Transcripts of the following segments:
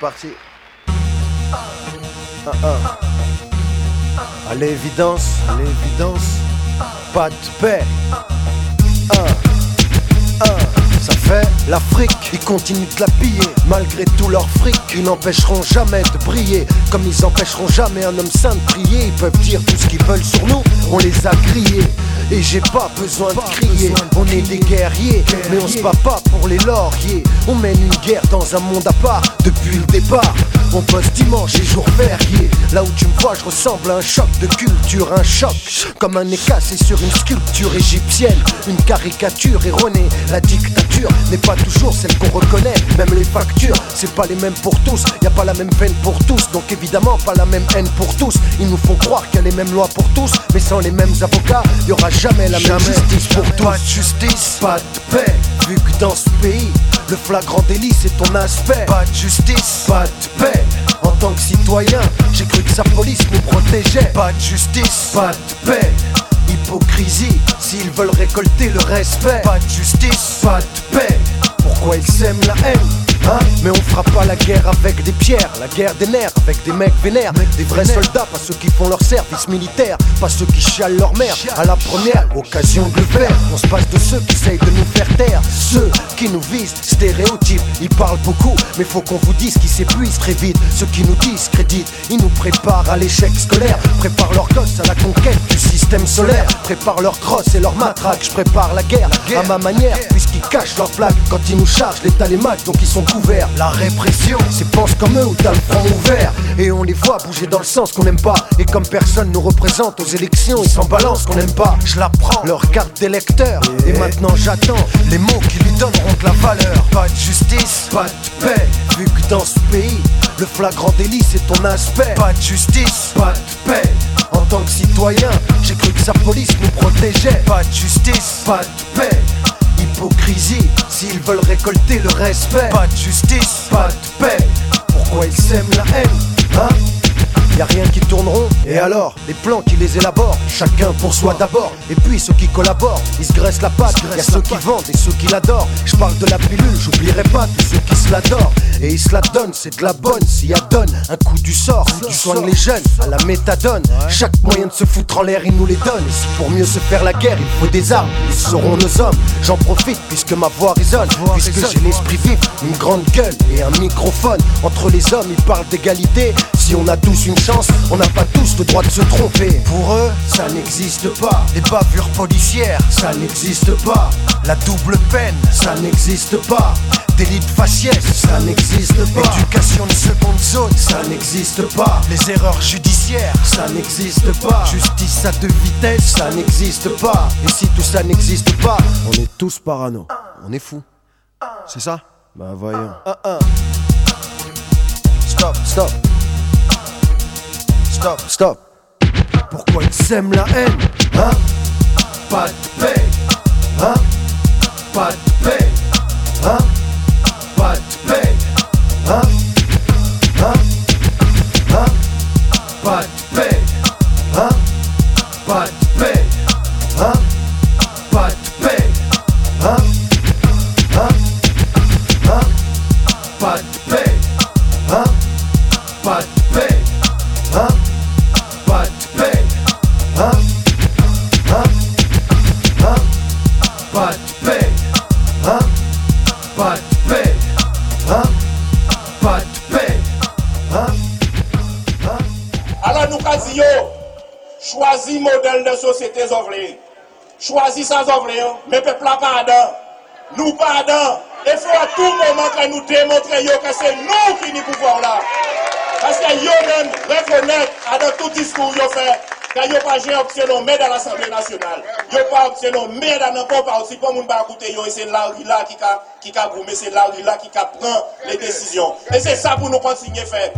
parti. Ah, ah. À l'évidence, à l'évidence, pas de paix. Ah. Ça l'Afrique, ils continuent de la piller Malgré tout leur fric, ils n'empêcheront jamais de briller Comme ils empêcheront jamais un homme saint de prier Ils peuvent dire tout ce qu'ils veulent sur nous, on les a grillés et j'ai pas besoin de crier, on est des guerriers, mais on se bat pas pour les lauriers. On mène une guerre dans un monde à part depuis le départ. On bosse dimanche et jour férié. Là où tu me vois, je ressemble à un choc de culture, un choc. Comme un nez sur une sculpture égyptienne. Une caricature erronée. La dictature n'est pas toujours celle qu'on reconnaît. Même les factures, c'est pas les mêmes pour tous. Y a pas la même peine pour tous. Donc évidemment, pas la même haine pour tous. Ils nous font croire qu'il y a les mêmes lois pour tous. Mais sans les mêmes avocats, y aura jamais la même justice pour tous. Pas de justice, pas de paix. Vu que dans ce pays, le flagrant délit c'est ton aspect. Pas de justice, pas de paix. En tant que citoyen, j'ai cru que sa police nous protégeait. Pas de justice, pas de paix. S'ils veulent récolter le respect. Pas de justice, pas de paix. Pourquoi ils sèment la haine? Hein Mais on fera pas la guerre avec des pierres, la guerre des nerfs avec des mecs vénères, des vrais soldats, pas ceux qui font leur service militaire, pas ceux qui chialent leur mère à la première occasion de le faire. On se passe de ceux qui essayent de nous faire taire, ceux qui nous visent, stéréotypes. Ils parlent beaucoup, mais faut qu'on vous dise qu'ils s'épuisent très vite. Ceux qui nous discréditent, ils nous préparent à l'échec scolaire, préparent leurs gosses à la conquête du système solaire, préparent leurs crosses et leurs matraques. Je prépare la guerre, à ma manière, puisqu'ils cachent leurs plaques quand ils nous chargent. L'état les matchs, donc ils sont la répression, c'est pense comme eux ou t'as le front ouvert. Et on les voit bouger dans le sens qu'on n'aime pas. Et comme personne nous représente aux élections, ils s'en balancent qu'on n'aime pas. Je la prends, leur carte d'électeur. Et maintenant j'attends les mots qui lui donneront de la valeur. Pas de justice, pas de paix. Vu que dans ce pays, le flagrant délit c'est ton aspect. Pas de justice, pas de paix. En tant que citoyen, j'ai cru que sa police nous protégeait. Pas de justice, pas de paix S'ils veulent récolter le respect. Pas de justice, pas de paix. Pourquoi ils sèment la haine Hein? Y a rien qui tourneront. Et alors, les plans qui les élaborent, chacun pour soi d'abord. Et puis ceux qui collaborent, ils se graissent la patte. Y a ceux qui vendent et ceux qui l'adorent. Je parle de la pilule, j'oublierai pas tous ceux qui se l'adorent. Et ils se la donnent, c'est de la bonne. S'il y a donne, un coup du sort. Tu soignes les jeunes à la méthadone. Chaque moyen de se foutre en l'air, ils nous les donnent. Et si pour mieux se faire la guerre, il faut des armes, ils seront nos hommes. J'en profite puisque ma voix résonne. Puisque j'ai l'esprit vif, une grande gueule et un microphone. Entre les hommes, ils parlent d'égalité. Si on a tous une chance, on n'a pas tous le droit de se tromper. Pour eux, ça n'existe pas. Les bavures policières, ça n'existe pas. La double peine, ça n'existe pas. Délit de faciès, ça n'existe pas. Éducation de seconde zone, ça n'existe pas. Les erreurs judiciaires, ça n'existe pas. Justice à deux vitesses, ça n'existe pas. Et si tout ça n'existe pas, on est tous parano. On est fous. C'est ça? Bah voyons. Stop, stop stop, stop. Pourquoi ils sèment la haine Hein? Pas de paix Hein? Pas de paix Hein? Pas de paix Hein? Société ovlé. Choisi sans ovlé, mais peuple là pardon. Nous pardon. Il faut à tout moment que nous démontrions que c'est nous qui nous pouvoir là. Parce que yo même reconnaître à dans tout discours yo fait que yo pas j'ai option mais dans l'Assemblée nationale. Yo pas option mais dans n'importe parti pour moun pas écouter et c'est là là qui a goumé c'est là là qui a prend les décisions. Et c'est ça pour nous continuer faire.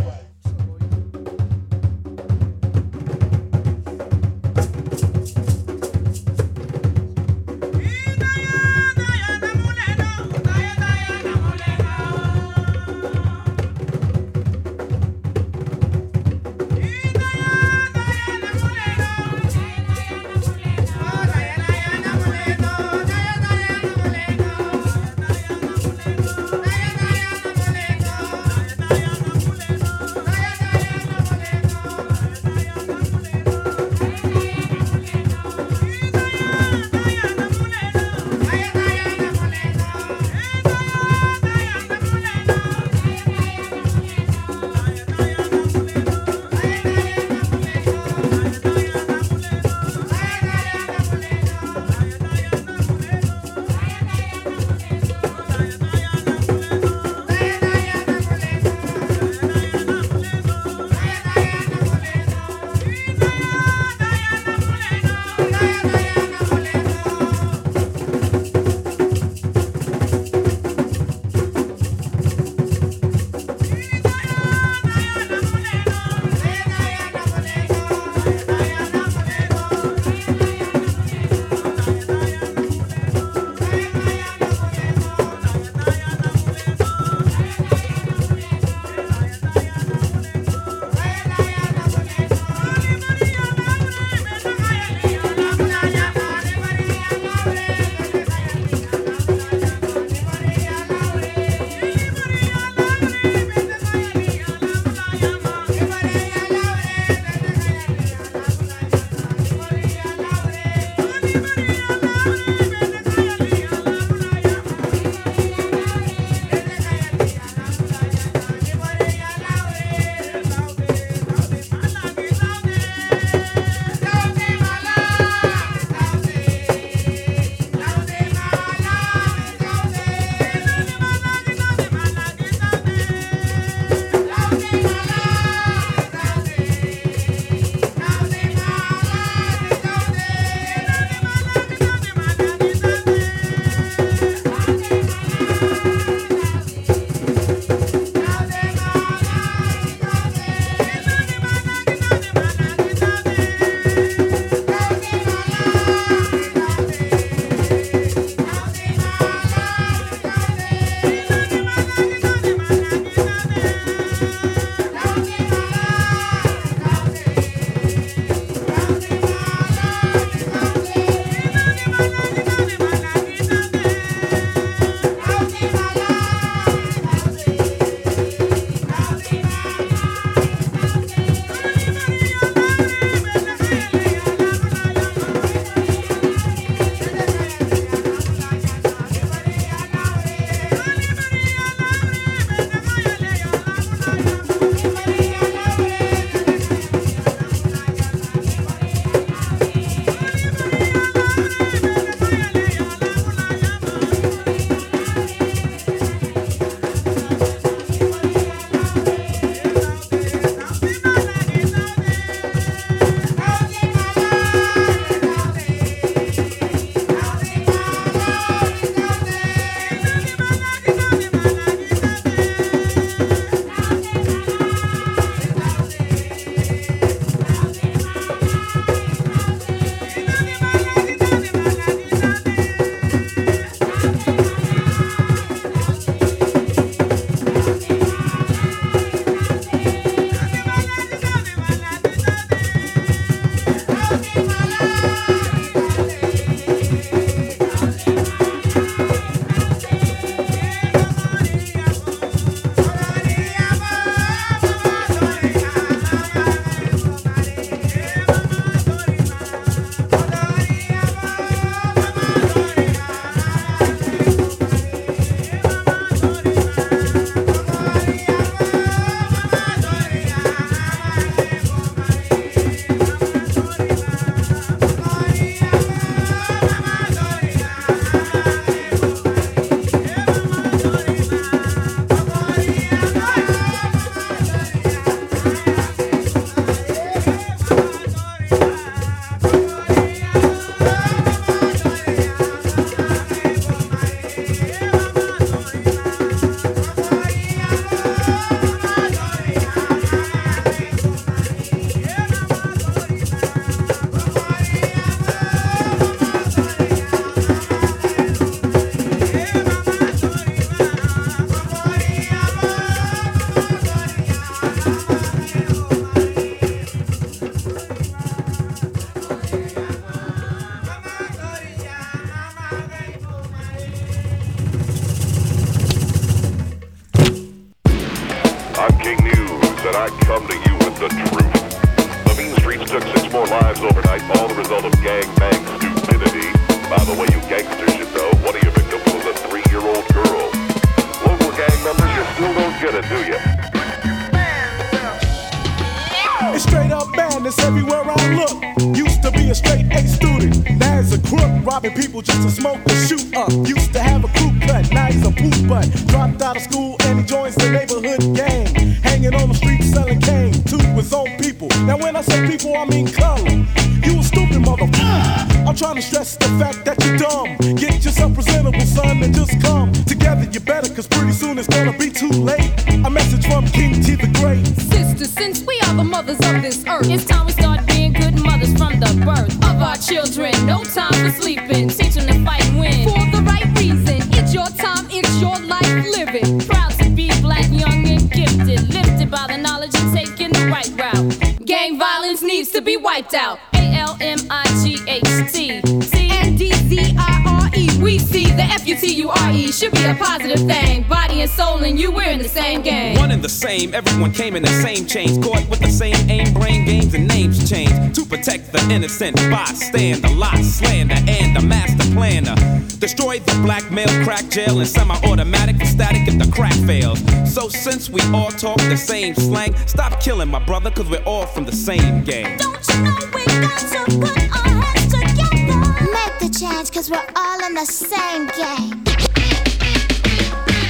Slander, and the master planner. Destroy the black male crack jail and semi-automatic and static if the crack fails. So since we all talk the same slang, stop killing my brother, cause we're all from the same gang. Don't you know we got to put our heads together? Make the change, cause we're all in the same game.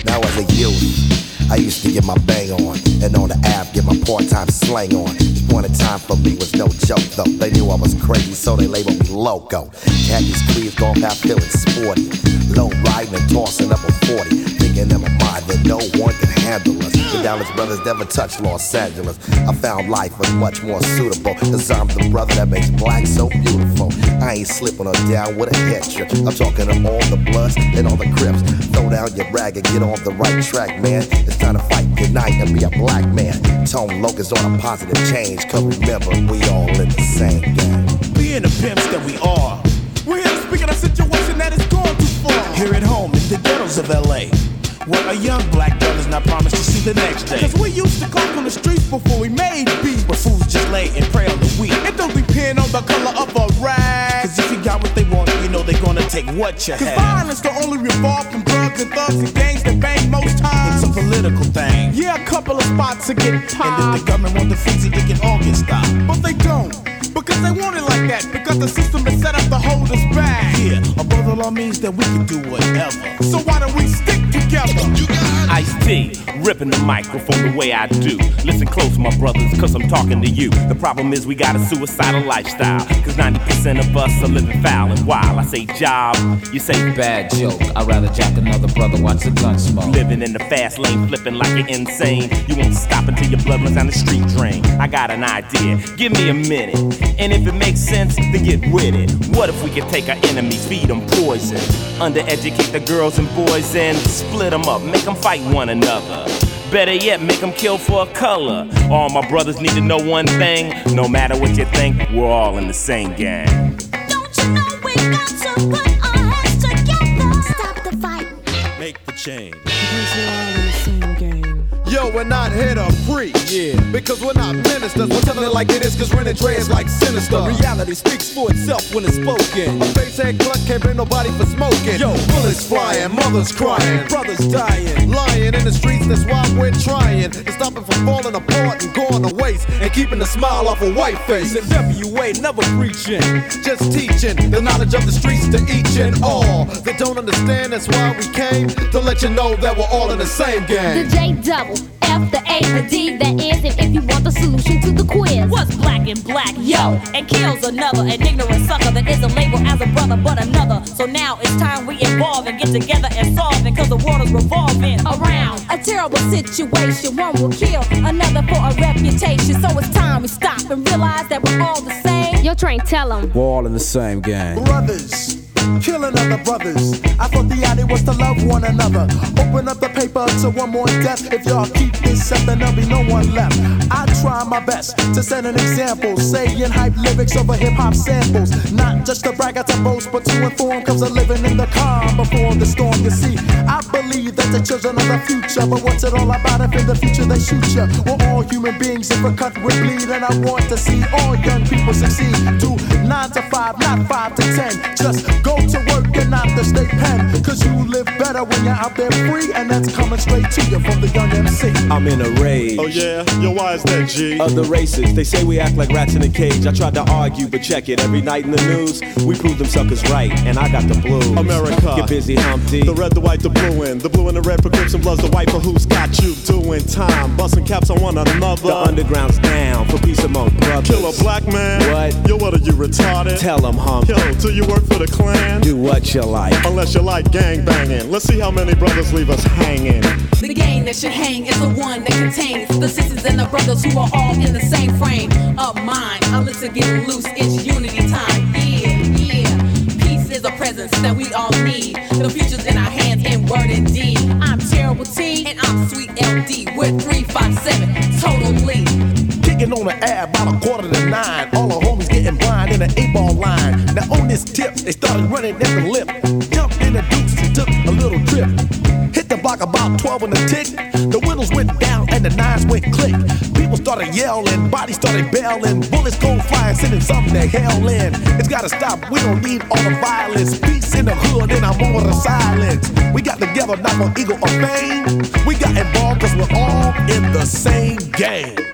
Now as a youth, I used to get my bang on, and on the app get my part-time slang on. In time for me was no joke though. They knew I was crazy, so they labeled me loco. These creeds going past feeling sporty, low riding and tossing up a 40, thinking in my mind that no one can handle us. The Dallas brothers never touched Los Angeles. I found life was much more suitable, cause I'm the brother that makes black so beautiful. I ain't slipping her down with a head trip. I'm talking to all the bloods and all the crips. Throw down your rag and get on the right track, man. It's time to fight, unite, and be a black man. Tone locus on a positive change, cause remember, we all in the same game. Being the pimps that we are. We're here to speak in a situation that has gone too far. Here at home in the ghettos of LA. Where a young black girl is not promised to see the next day. Cause we used to come on the streets before we made beats. But fools just lay and pray on the weak. It don't depend on the color of a rag. Cause if you got what they want, you know they're gonna take what you Cause have. violence don't only revolve from drugs and thugs and gangs that bang most times. It's a political thing. Yeah, a couple of spots to get And if the government want to fix it, it can all get stopped. But they don't. Because they want it like that. Because the system is set up to hold us back. Yeah, a brother law means that we can do whatever. So why don't we stick together? Ice T, ripping the microphone the way I do. Listen close, my brothers, cause I'm talking to you. The problem is we got a suicidal lifestyle. Cause 90% of us are living foul and wild. I say job, you say Bad joke. I'd rather jack another brother watch a gun smoke. Living in the fast lane, flipping like you're insane. You won't stop until your blood runs down the street drain. I got an idea, give me a minute. And if it makes sense, then get with it. What if we could take our enemies, feed them poison? Undereducate the girls and boys and split them up, make them fight one another. Better yet, make them kill for a color. All my brothers need to know one thing no matter what you think, we're all in the same gang. Don't you know we got to put our heads together? Stop the fight. Make the change. Yo, we're not here to preach. Yeah. Because we're not ministers. We're telling it like it is, cause Ren Dre is like sinister. Reality speaks for itself when it's spoken. A face head cluck can't blame nobody for smoking. Yo, bullets flying, mothers crying, brothers dying, lying in the streets. That's why we're trying to stop it from falling apart and going to waste and keeping the smile off a white face. And WA never preaching, just teaching the knowledge of the streets to each and all that don't understand. That's why we came to let you know that we're all in the same game. The J double, F the A, the D, that is it if you want the solution to the quiz. What's black and black, yo? And kills another, an ignorant sucker that isn't labeled as a brother but another. So now it's time we evolve and get together and solve it, cause the world is revolving around. A terrible situation, one will kill, another for a reputation. So it's time we stop and realize that we're all the same. Yo, train, tell them. We're all in the same gang. Brothers. Killing other brothers. I thought the idea was to love one another. Open up the paper to one more death. If y'all keep this up, then there'll be no one left. I try my best to set an example, saying hype lyrics over hip hop samples. Not just to brag at the boast, but to inform, cause I'm living in the calm before the storm. You see, I believe that the children are the future, but what's it all about if in the future they shoot you? We're all human beings, if a cut would bleed, and I want to see all young people succeed. Do nine to five, not five to ten. Just go to work and not the state pen, cause you live better when you're out there free, and that's coming straight to you from the young MC. I'm in a rage. Oh yeah? Yo, why is that, G? Other races, they say we act like rats in a cage. I tried to argue, but check it. Every night in the news, we prove them suckers right, and I got the blues. America. Get busy, Humpty. The red, the white, the blue, and the blue and the red prescription bloods the white for who's got you doing time. Busting caps on one another. The underground's down for peace among brothers. Kill a black man. What? Yo, what are you retarded? Tell them, Hump. Yo, do you work for the Klan? Do what you like. Unless you like gang banging. Let's see how many brothers leave us hanging. The gang that should hang is the one that contains the sisters and the brothers who are all in the same frame of mind. I'm to get loose, it's unity time. Yeah, yeah. Peace is a presence that we all need. The future's in our hands in word and deed. I'm Terrible T and I'm Sweet LD with 357 totally. Kicking on the ad about a quarter to nine. All the homies getting blind in an eight ball line. Now on this tip, they started running at the lip. Jumped in the deuce and took a little trip. Hit the block about 12 on the tick. The windows went down and the nines went click. People started yelling, bodies started bailing. Bullets go flying, sending something to hell in. It's gotta stop, we don't need all the violence. Peace in the hood, and I'm over the silence. We got together not for ego or fame. We got involved cause we're all in the same game.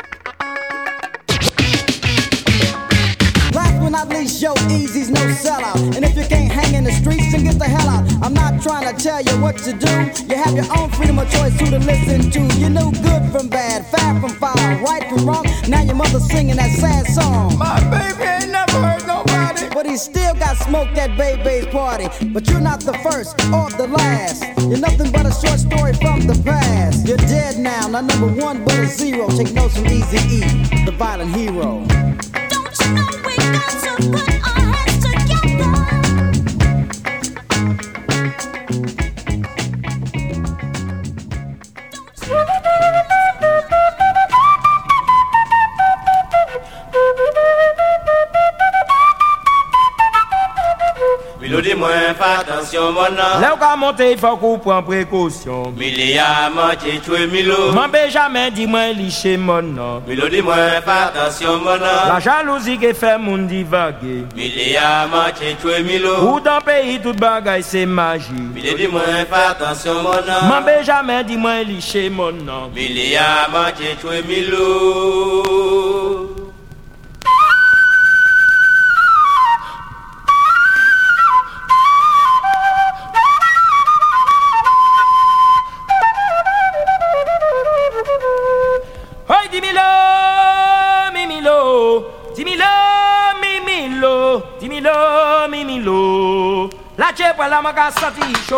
Yo, Easy's no sellout. And if you can't hang in the streets, then get the hell out. I'm not trying to tell you what to do. You have your own freedom of choice who to listen to. You know good from bad, fat from foul, right from wrong. Now your mother's singing that sad song. My baby ain't never hurt nobody. But he still got smoked at Baby's party. But you're not the first or the last. You're nothing but a short story from the past. You're dead now, not number one but a zero. Take notes from Easy E, the violent hero. Don't you know I'm put on fais attention mon nom. Là où qu'a monté, il faut qu'on prenne précaution. Milia, moitié tué Milo. Mon Benjamin dit moi liché mon nom. Mélodie moins, fais attention mon nom. La jalousie qui fait mon divaguer. Milia, moitié tué Milo. Ou dans le pays, toute bagaille c'est magie. Mélodie moins, fais attention mon nom. Mon Benjamin dit moi liché mon nom. Milia, moitié tué Milo. Satish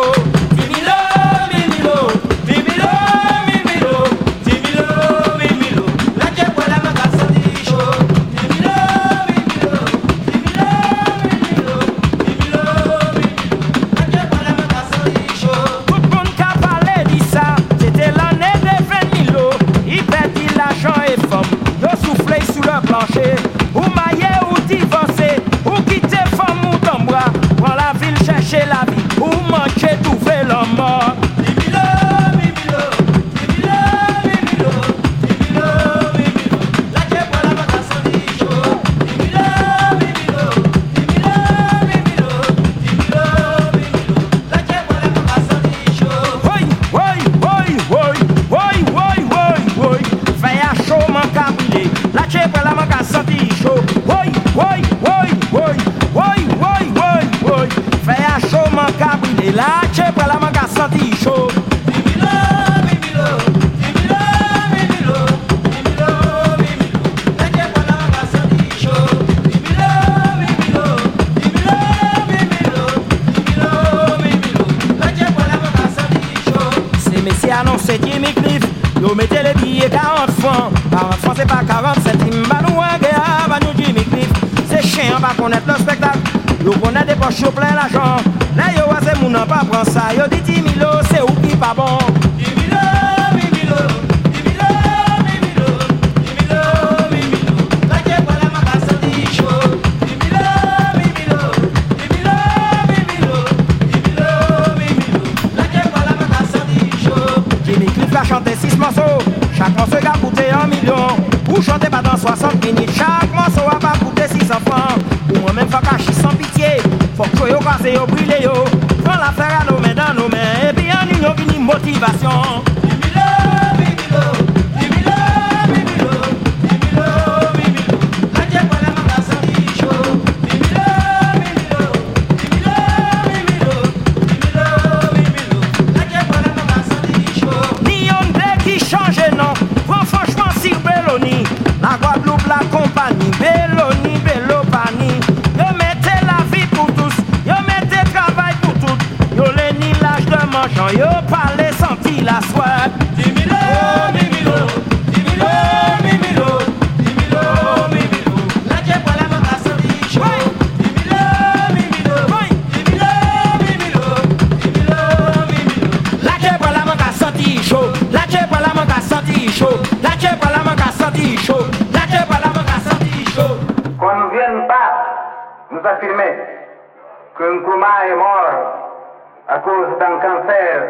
cause d'un cancer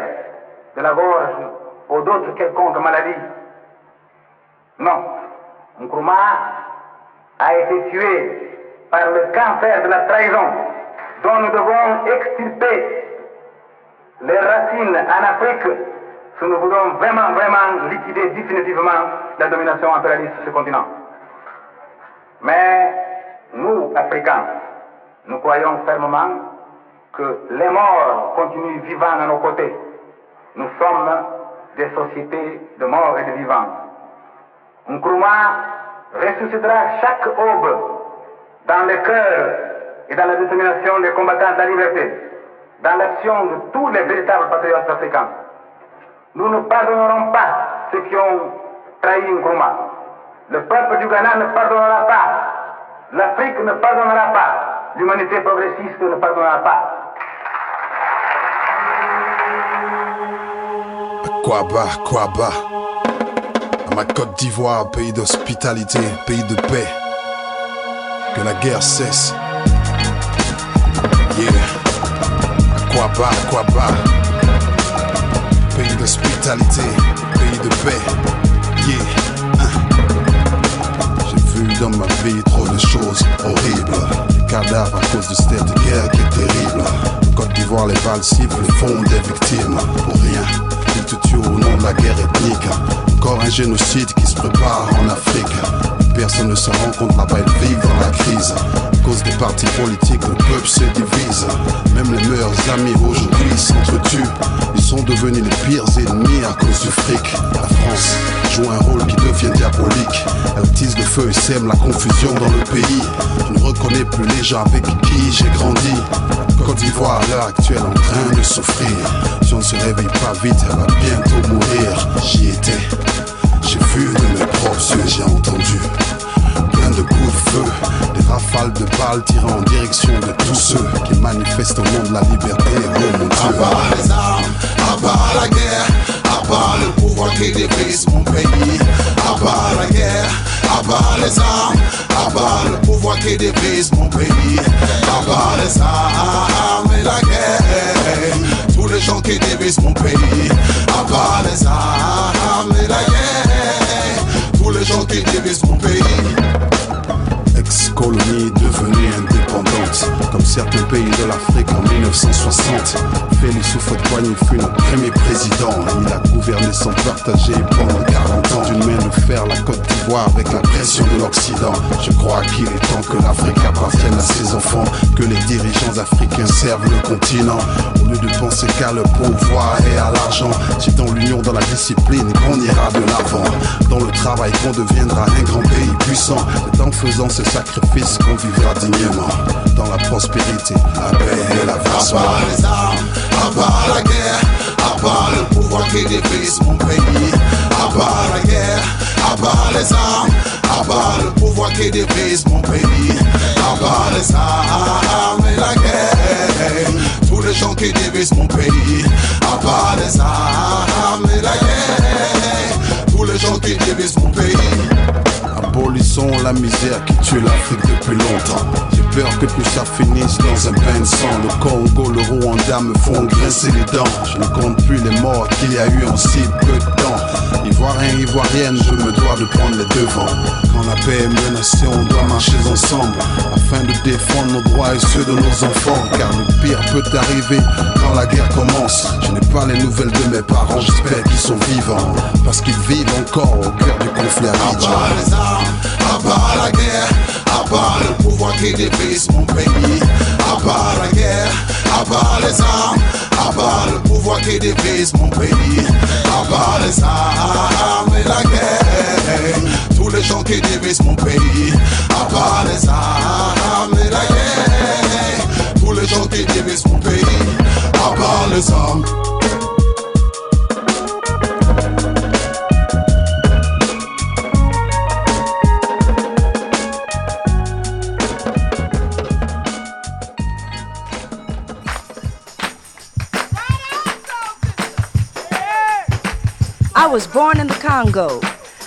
de la gorge ou d'autres quelconques maladies. Non. Nkrumah a été tué par le cancer de la trahison dont nous devons extirper les racines en Afrique si nous voulons vraiment, vraiment liquider définitivement la domination impérialiste sur ce continent. Mais nous, Africains, nous croyons fermement que les morts continuent vivants à nos côtés. Nous sommes des sociétés de morts et de vivants. Nkrumah ressuscitera chaque aube dans le cœur et dans la détermination des combattants de la liberté, dans l'action de tous les véritables patriotes africains. Nous ne pardonnerons pas ceux qui ont trahi Nkrumah. Le peuple du Ghana ne pardonnera pas. L'Afrique ne pardonnera pas. L'humanité progressiste ne pardonnera pas. Quoi bas, quoi bas À ma Côte d'Ivoire, pays d'hospitalité, pays de paix. Que la guerre cesse. Yeah. Quoi bas, quoi bas Pays d'hospitalité, pays de paix. Hein. J'ai vu dans ma vie trop de choses horribles. Des cadavres à cause de cette guerre qui est terrible. D'Ivoire, les cibles font des victimes pour rien. Ils te tuent au nom de la guerre ethnique. Encore un génocide qui se prépare en Afrique. Personne ne se rend compte là-bas, ils vivent dans la crise. Cause des partis politiques, le peuple se divise. Même les meilleurs amis aujourd'hui s'entretuent. Ils sont devenus les pires ennemis à cause du fric. La France joue un rôle qui devient diabolique. Elle tise le feu et sème la confusion dans le pays. Je ne reconnais plus les gens avec qui j'ai grandi. Côte d'Ivoire à l'heure actuelle en train de souffrir. Si on ne se réveille pas vite, elle va bientôt mourir. J'y étais, j'ai vu de mes propres yeux, j'ai entendu plein de coups de feu, rafales de balles tirant en direction de tous ceux qui manifestent au nom de la liberté. Oh mon Dieu. À les armes, à la guerre, à le pouvoir qui divise mon pays. À la guerre, à les armes, à le pouvoir qui divise mon pays. À les armes et la guerre, tous les gens qui divisent mon pays. À les armes et la guerre, tous les gens qui divisent mon pays. call me comme certains pays de l'Afrique en 1960. Félix Houphouët-Boigny fut notre premier président. Il a gouverné sans partager pendant 40 ans. D'une main de fer, la Côte d'Ivoire avec la pression de l'Occident. Je crois qu'il est temps que l'Afrique appartienne à ses enfants, que les dirigeants africains servent le continent. Au lieu de penser qu'à le pouvoir et à l'argent, c'est dans l'union, dans la discipline qu'on ira de l'avant. Dans le travail qu'on deviendra un grand pays puissant. C'est en faisant ce sacrifice qu'on vivra dignement. Dans la prospérité, la paix et la À bas les armes, à bas la guerre, à bas le pouvoir qui divise mon pays. À bas la guerre, à bas les armes, à bas le pouvoir qui divise mon pays. À bas les armes et la guerre, tous les gens qui divisent mon pays. À bas les armes et la guerre, tous les gens qui divisent mon pays. Abolissons la misère qui tue l'Afrique depuis longtemps. J'ai peur que tout ça finisse dans un bain de sang. Le Congo, le Rwanda me font grincer les dents. Je ne compte plus les morts qu'il y a eu en si peu de temps. Ivoirien, Ivoirienne, je me dois de prendre les devants. Quand la paix est menacée, on doit marcher ensemble afin de défendre nos droits et ceux de nos enfants. Car le pire peut arriver quand la guerre commence. Je n'ai pas les nouvelles de mes parents, j'espère qu'ils sont vivants. Parce qu'ils vivent encore au cœur du conflit À part la guerre, à part le pouvoir qui mon pays. À part la guerre, à part les armes, à part le pouvoir qui mon pays. À part les armes et la guerre, tous les gens qui divisent mon pays. À part les armes et la guerre, tous les gens qui divisent mon pays. À part les armes. Was born in the Congo.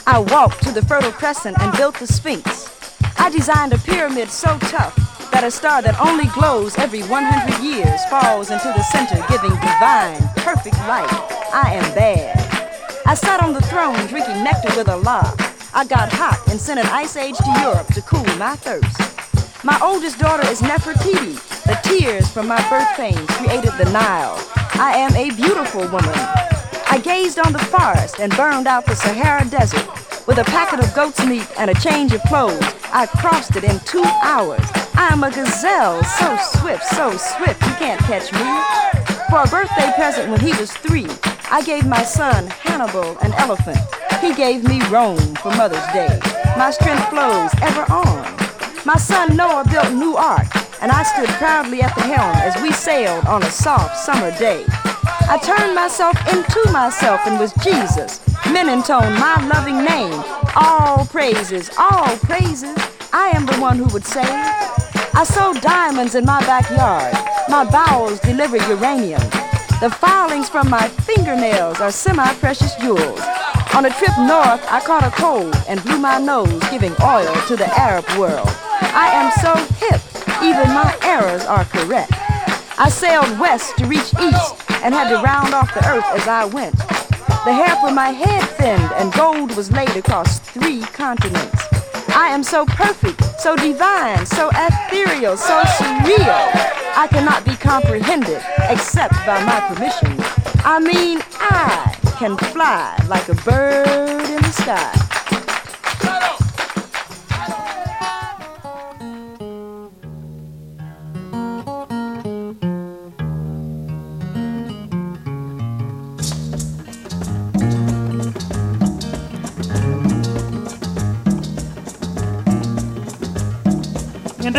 I walked to the Fertile Crescent and built the Sphinx. I designed a pyramid so tough that a star that only glows every 100 years falls into the center, giving divine, perfect light. I am bad. I sat on the throne drinking nectar with Allah. I got hot and sent an ice age to Europe to cool my thirst. My oldest daughter is Nefertiti. The tears from my birth pains created the Nile. I am a beautiful woman. I gazed on the forest and burned out the Sahara Desert. With a packet of goat's meat and a change of clothes, I crossed it in two hours. I am a gazelle, so swift, so swift, you can't catch me. For a birthday present when he was three, I gave my son Hannibal an elephant. He gave me Rome for Mother's Day. My strength flows ever on. My son Noah built New Ark, and I stood proudly at the helm as we sailed on a soft summer day. I turned myself into myself and was Jesus. Men intone my loving name. All praises, all praises. I am the one who would say, I sowed diamonds in my backyard. My bowels deliver uranium. The filings from my fingernails are semi-precious jewels. On a trip north, I caught a cold and blew my nose, giving oil to the Arab world. I am so hip, even my errors are correct. I sailed west to reach east and had to round off the earth as I went. The hair from my head thinned and gold was laid across three continents. I am so perfect, so divine, so ethereal, so surreal. I cannot be comprehended except by my permission. I mean, I can fly like a bird in the sky.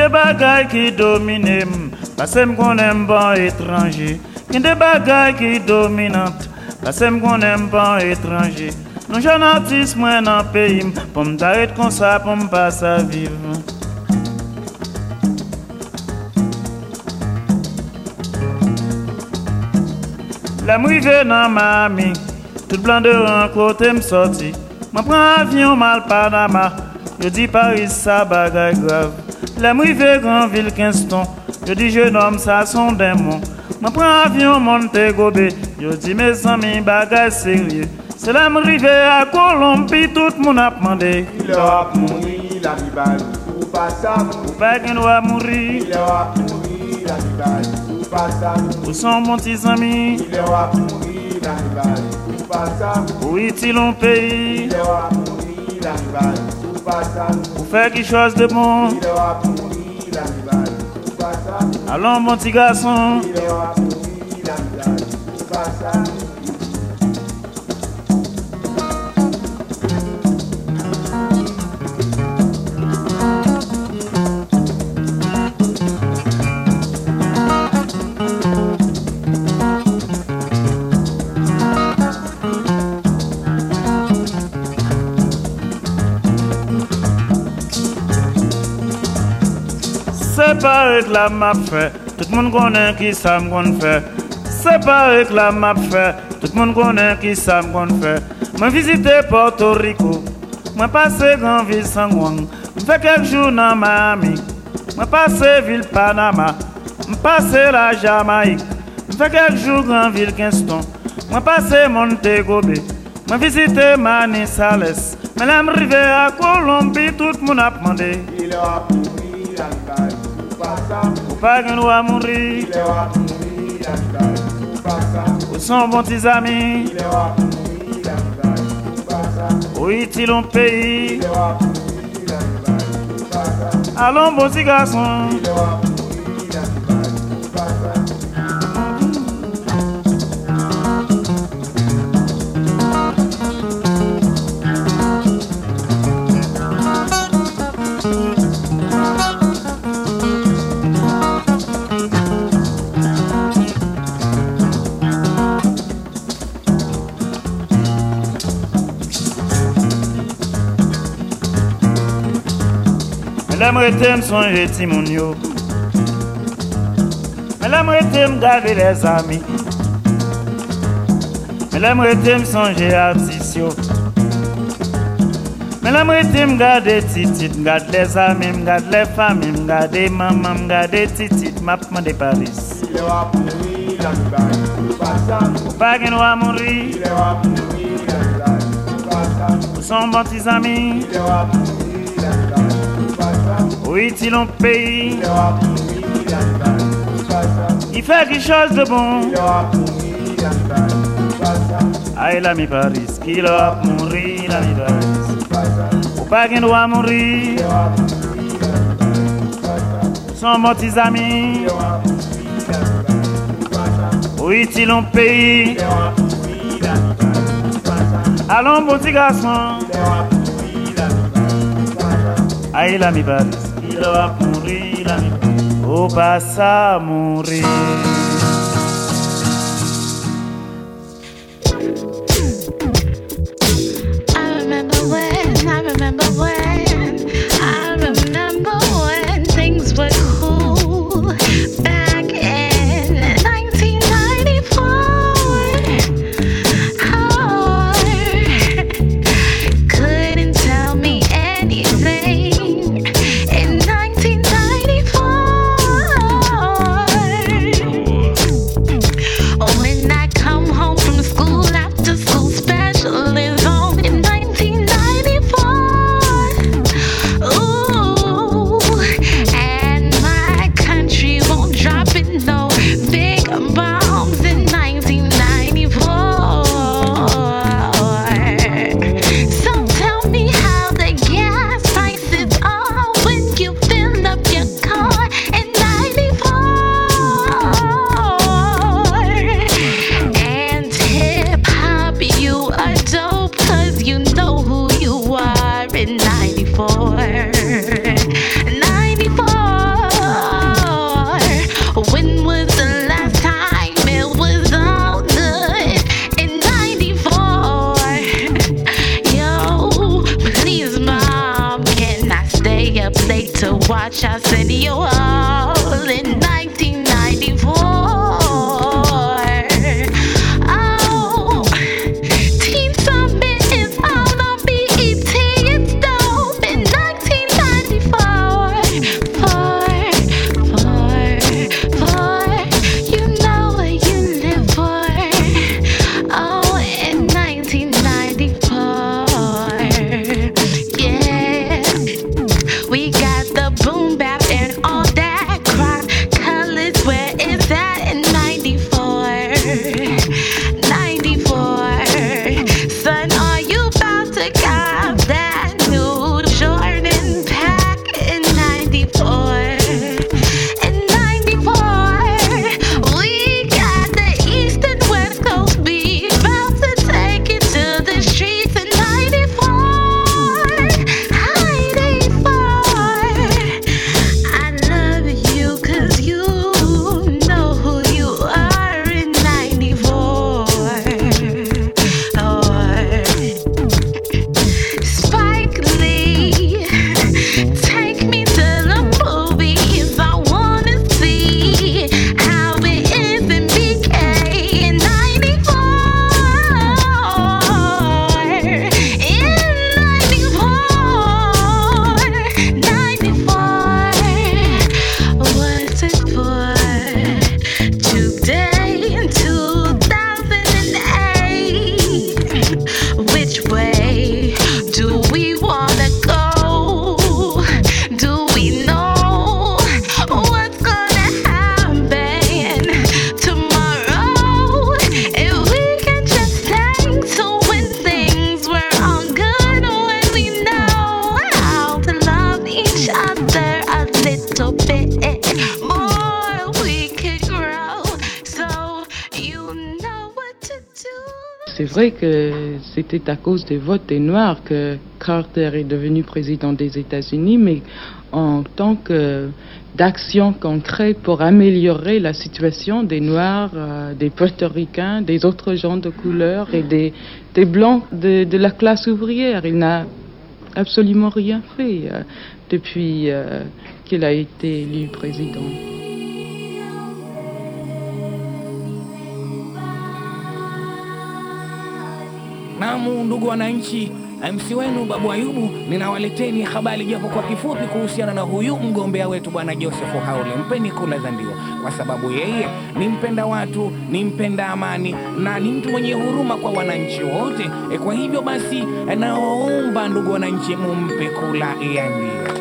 Gen de bagay ki domine m, pase m konen ban etranje. Gen de bagay ki dominante, pase m konen ban etranje. Non jan artist mwen nan peyi m, pou m daret kon sa pou m pa sa viv. La mwive nan mami, tout blan de ran kote m sorti. Mwen pran avyon mal Panama, yo di Paris sa bagay grav. Lèm rive gran vil kinston, yo di jenom sa son demon. Mwen pran avyon monte gobe, yo di me san mi bagaj serye. Se lèm rive a Kolombi, tout moun ap mande. Ile wap mouri la mi bali, ou pa sa mouri. Ou pa gen wap mouri. Ile wap mouri la mi bali, ou pa sa mouri. Ou son moun ti zami. Ile wap mouri la mi bali, ou pa sa mouri. Ou iti lon peyi. Ile wap mouri la mi bali. Ou fè ki chòs de bon. Alon bon ti gason pa reklam ap fè, tout moun konen ki sa m kon fè. Se pa reklam ap fè, tout moun konen ki sa m kon fè. Mwen vizite Porto Rico, mwen pase gran vil San Juan, mwen fè kek jou nan Miami, mwen pase vil Panama, mwen pase la Jamaik, mwen fè kek jou gran vil Kinston, mwen pase Montegobe, mwen vizite Manizales, mwen lèm rive a Kolombi, tout moun ap mande. pas nous à mourir. Où sont bons tes amis? Où est-il en pays? Allons, bon petit rete m sonje ti moun yo. Mè lè m rete m gade lè zami Mè lè m rete m sonje artis yo. Mè lè m rete m gade titit M gade lè zami, m gade lè fami M gade maman, m gade titit Mapman de Paris. Ile wap mouri la Dubai Ou pasan Ou pagen wap mouri Ile wap mouri la Dubai Ou pasan Ou son bon ti zami Ile wap mouri Oui, c'est un pays. Il fait quelque chose de bon. Ah, Aïe, l'ami Paris, qu'il a mourir, l'ami Paris. Ou pas qu'il doit mourir. Sont morts amis. Oui, c'est un pays. Allons, bon petit garçon. Ah, Aïe, l'ami Paris. wa kumurila upasa murila c'était à cause des votes des Noirs que Carter est devenu président des États-Unis, mais en tant que d'action concrète pour améliorer la situation des Noirs, euh, des Portoricains, des autres gens de couleur et des, des Blancs de, de la classe ouvrière. Il n'a absolument rien fait euh, depuis euh, qu'il a été élu président. Naam, ndugu wananchi, MC wenu Babu Ayubu, ninawaleteni habari japo kwa kifupi kuhusiana na huyu mgombea wetu bwana Joseph Haule. Mpeni kula za ndio, kwa sababu yeye ni mpenda watu, ni mpenda amani na ni mtu mwenye huruma kwa wananchi wote. E, kwa hivyo basi, naomba ndugu wananchi, mumpe kula ya ndio.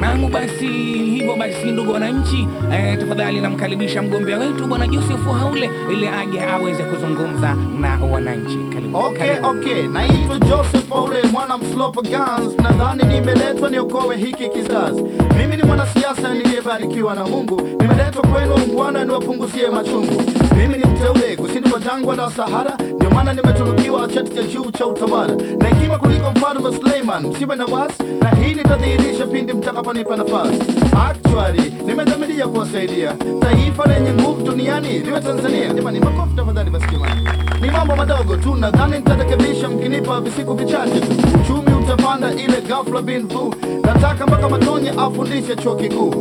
Namu basi hivyo basi, ndugu wananchi, eh, tafadhali namkaribisha mgombea wetu bwana Joseph Haule ili aje aweze kuzungumza na wananchi. Karibu. Okay, okay. Naitwa Joseph Haule mwana mslopo Guns. Nadhani nimeletwa niokoe hiki kizazi. Mimi ni mwanasiasa niliyebarikiwa na Mungu. Nimeletwa kwenu ungwana niwapunguzie machungu. Mimi ni mteule kusini kwa jangwa la Sahara, ndio maana nimetunukiwa cheti cha juu cha utawala na hekima kuliko mfalme Suleiman. Msiwe na wasi, na hii nitadhihirisha pindi mtakaponipa nafasi. Actually, nimedhamiria kuwasaidia taifa lenye nguvu duniani liwe Tanzania. Jamani, makofi tafadhali basi jamani. Ni mambo madogo tu, nadhani nitarekebisha mkinipa visiku vichache tu. Utapanda ile ghafla bin vu. Nataka mpaka Matonye afundishe chuo kikuu.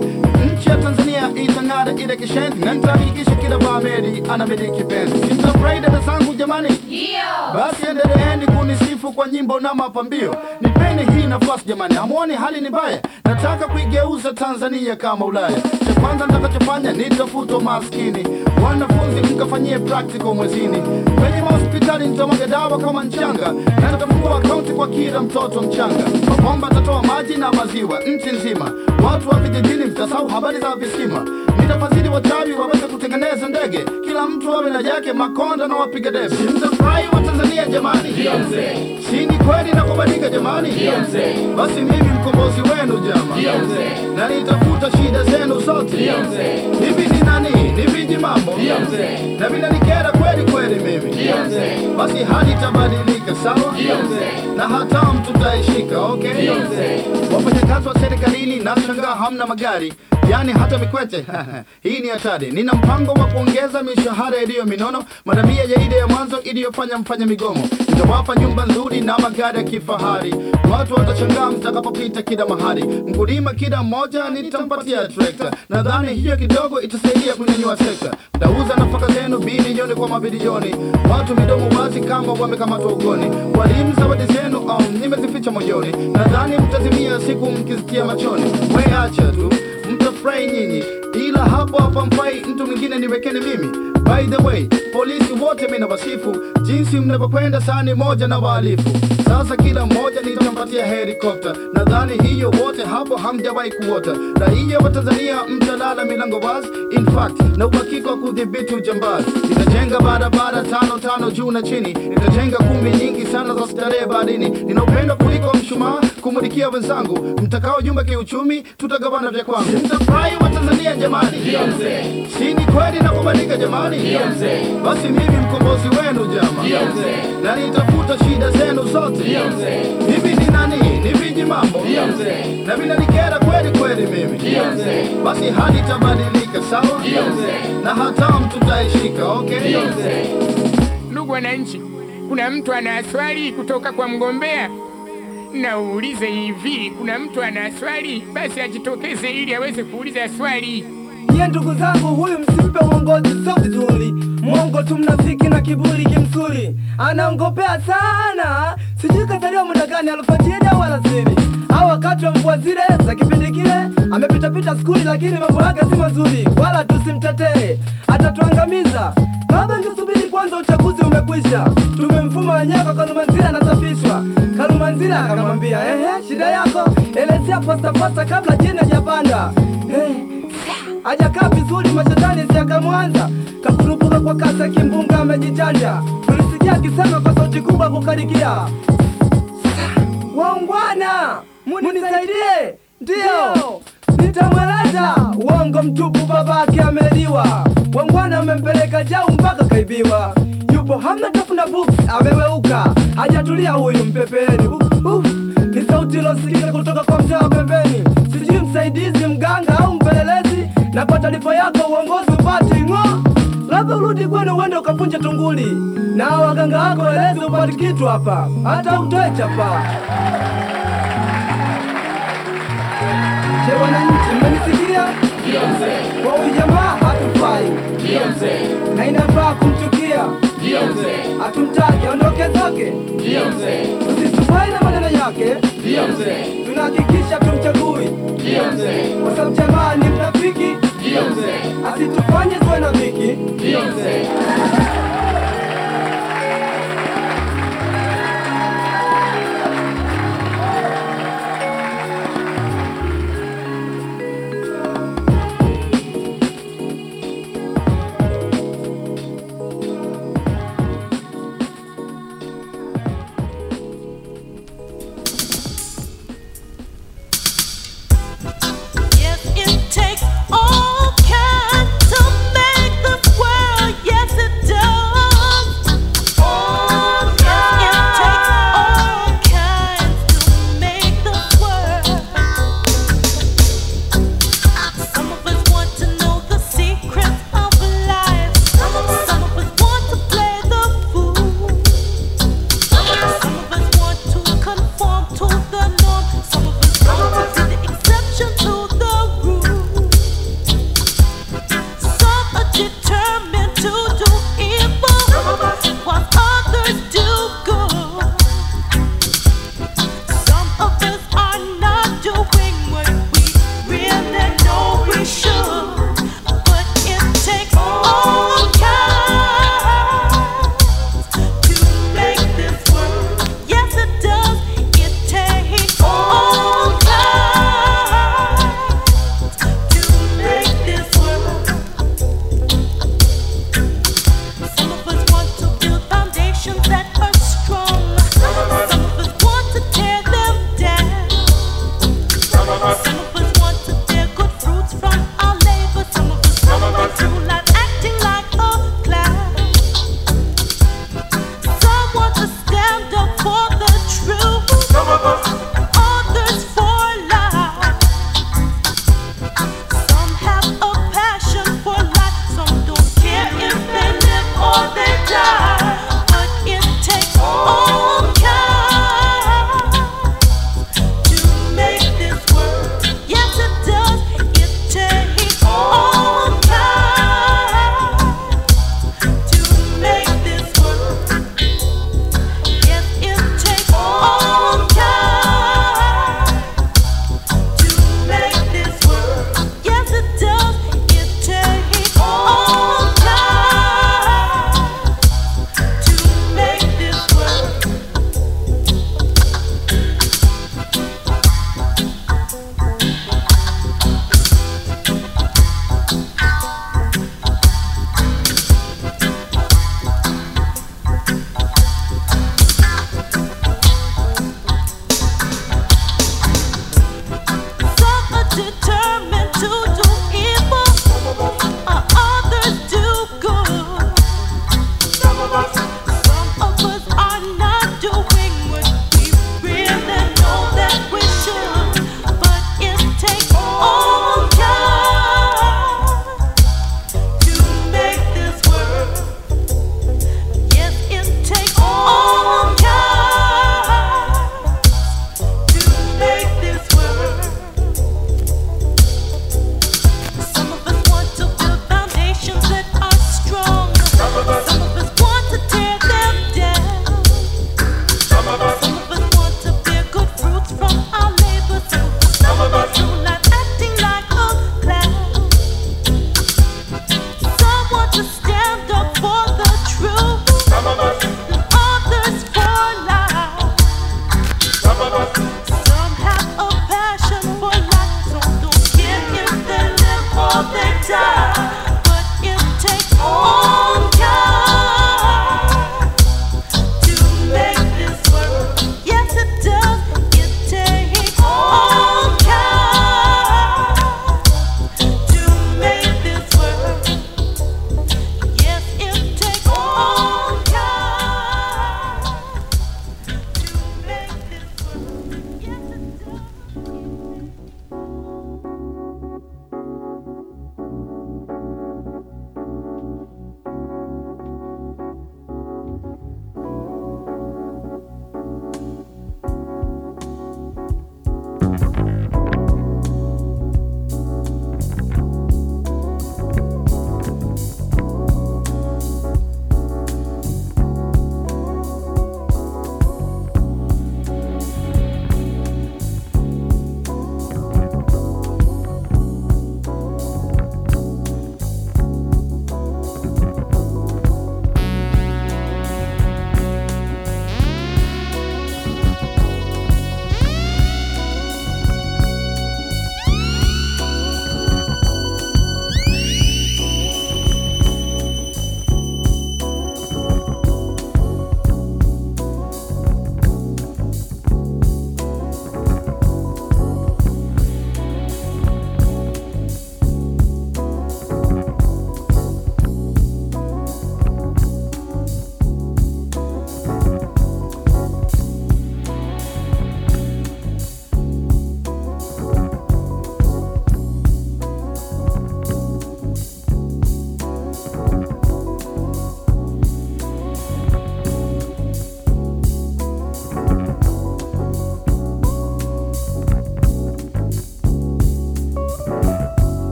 Nchi ya Tanzania itang'ara ile kishendi, na nitahakikisha kila Baameri anamiliki benzi. Simtafurahi dada zangu jamani? Basi endeleeni kunisifu kwa nyimbo na mapambio. Nipeni hii nafasi jamani, hamuoni hali ni mbaya? Nataka kuigeuza Tanzania kama Ulaya. Cha kwanza nitakachofanya nitafuta maskini, wanafunzi mkafanyie practical mwezini, kwenye mahospitali nitamwaga dawa kama mchanga, na nitafungua akaunti kwa kila mtoto mchanga. Mabomba atatoa maji na maziwa nchi nzima, watu wa vijijini mtasahau habari za visima. Nitafadhili wachawi waweze kutengeneza ndege, kila mtu awe na yake, makonda na wapiga debe. Mtafurahi wa Tanzania jamani, si ni kweli na kubadilika jamani? Basi mimi mkombozi wenu jama, na nitafuta shida zenu zote. Hivi ni nani? Ni viji mambo. Na vinanikera kweli kweli mimi, basi hali itabadilika sawa, na hata mtu taishika Okay, wafanyakazi wa serikalini nashangaa hamna magari yani hata mikwete hii ni hatari. Nina mpango wa kuongeza mishahara iliyo minono, madamia ya ile ya mwanzo iliyofanya mfanya migomo. Nitawapa nyumba nzuri na magari ya kifahari, watu watachangaa mtakapopita kila mahali. Mkulima kila mmoja nitampatia trekta, nadhani hiyo kidogo itasaidia kunyanyua sekta. Mtauza nafaka zenu bilioni kwa mabilioni, watu midomo wazi kama wamekamatwa ugoni. Walimu zawadi zenu um, nimezificha moyoni, nadhani mtazimia siku mkisikia machoni. We acha tu mtafurahi nyinyi, ila hapo hapa mfai mtu mwingine niwekeni mimi. By the way, polisi wote mina wasifu jinsi mnavyokwenda sani moja na wahalifu. Sasa kila mmoja nitampatia helikopta, nadhani hiyo wote hapo hamjawahi kuota. Raia wa Tanzania mtalala milango wazi, in fact na uhakika wa kudhibiti ujambazi. Nitajenga barabara tano tano juu na chini, nitajenga kumbi nyingi sana za starehe baharini. Nina upendo kuliko mshumaa kumulikia wenzangu, mtakao jumba kiuchumi, tutagawana vya kwangu. Mtafurahi wa Tanzania jamani, si ni kweli na jamani? Basi mimi mkombozi wenu jama, na nitafuta shida zenu zote. Hivi ni nani? Ni viji mambo na vinanikera kweli kweli mimi, basi hali itabadilika sawa, na hatamu tutaishika. Okay, Ndugu wananchi, kuna mtu ana swali kutoka kwa mgombea? Naulize hivi, kuna mtu ana swali? Basi ajitokeze ili aweze kuuliza swali. Nye ndugu zangu, huyu msimpe uongozi, sio vizuri. Mwongo tu, mnafiki na kiburi kimsuri, anaongopea sana. Sijui kazaliwa muda gani, alfajiri au alasiri au wakati wa mvua zile za kipindi kile. Amepitapita skuli, lakini mambo yake si mazuri, wala tusimtetee, atatuangamiza. Baba, ngesubiri kwanza, uchaguzi umekwisha. Tumemfuma wanyako. kwa Kalumanzira, anasafishwa. Kalumanzira akamwambia ehe, shida yako elezea pasta kabla jina japanda. Eh, hajakaa vizuri, mashetani siakamwanza kakurupuka kwa kasa, kimbunga amejichanja. Tulisikia akisema kwa sauti kubwa kukarikia, waungwana, munisaidie. Ndiyo, nitamweleza. Uongo mtupu, babake ameliwa. wangwana amempeleka jau mpaka kaibiwa. Yupo hamna tafuna books ameweuka. Hajatulia huyu mpepeni. Uh, uh, ni sauti kutoka kwa mzee pembeni. Sijui msaidizi mganga na kwa taarifa yako uongozi upati ng'o labda urudi kwenu uende ukapunje tunguli na waganga wako elezi upati kitu hapa hata utoe chapa Je, wananchi mmenisikia? Kwa huyu jamaa hatufai. Na inafaa kumchukia. Hatumtaki aondoke zake. Usisufai na maneno yake. Tunahakikisha tumchagui. Kwa sababu jamaa ni mnafiki. Asitufanye tuwe na dhiki.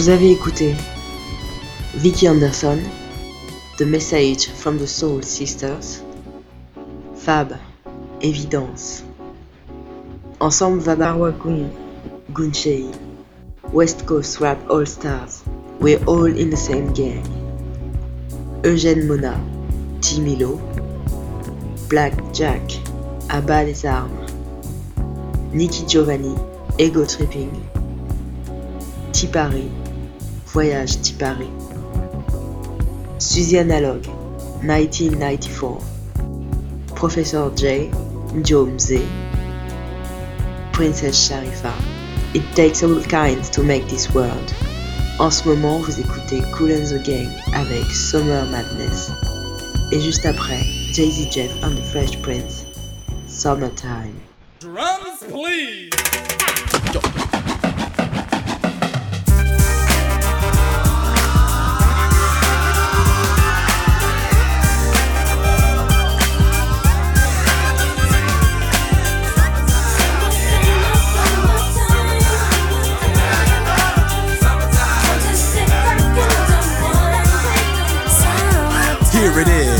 Vous avez écouté Vicky Anderson, The Message from the Soul Sisters, Fab, Évidence, Ensemble Vabarwa Queen, Gunchei, West Coast Rap All Stars, We're all in the same gang, Eugène Mona, Timilo, Black Jack, À bas les armes, Nicky Giovanni, Ego Tripping, Tipari, Voyage Tipari, Suzy Analog, 1994, Professeur J, Njom Z, Princess Sharifa. It takes all kinds to make this world. En ce moment, vous écoutez Cool and the Gang avec Summer Madness. Et juste après, Jay-Z Jeff and the Fresh Prince, Summertime. Drums, please.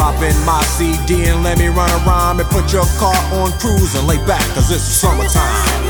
Pop in my CD and let me run a rhyme and put your car on cruise and lay back, cause it's summertime.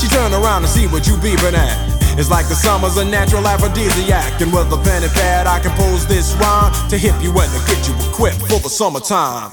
She turn around to see what you beeping at. It's like the summer's a natural aphrodisiac. And with a pen and pad, I compose this rhyme to hip you and to get you equipped for the summertime.